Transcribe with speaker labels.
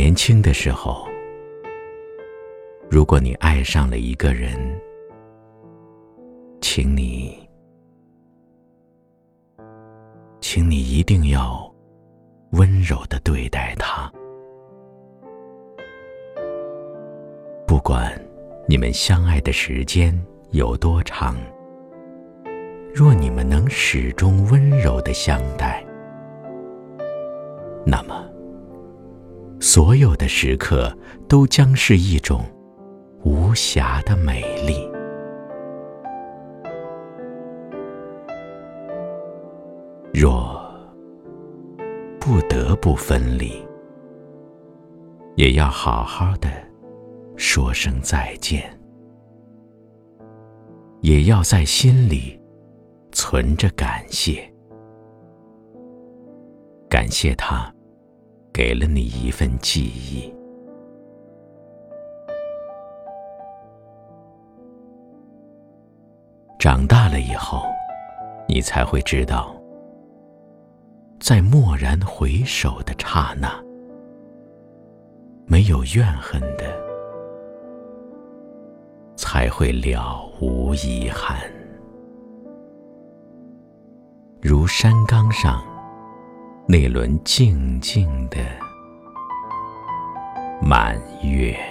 Speaker 1: 年轻的时候，如果你爱上了一个人，请你，请你一定要温柔的对待他。不管你们相爱的时间有多长，若你们能始终温柔的相待，那么所有的时刻都将是一种无暇的美丽。若不得不分离，也要好好的说声再见，也要在心里存着感谢，感谢他给了你一份记忆。长大了以后，你才会知道。在蓦然回首的刹那，没有怨恨的，才会了无遗憾。如山岗上那轮静静的满月。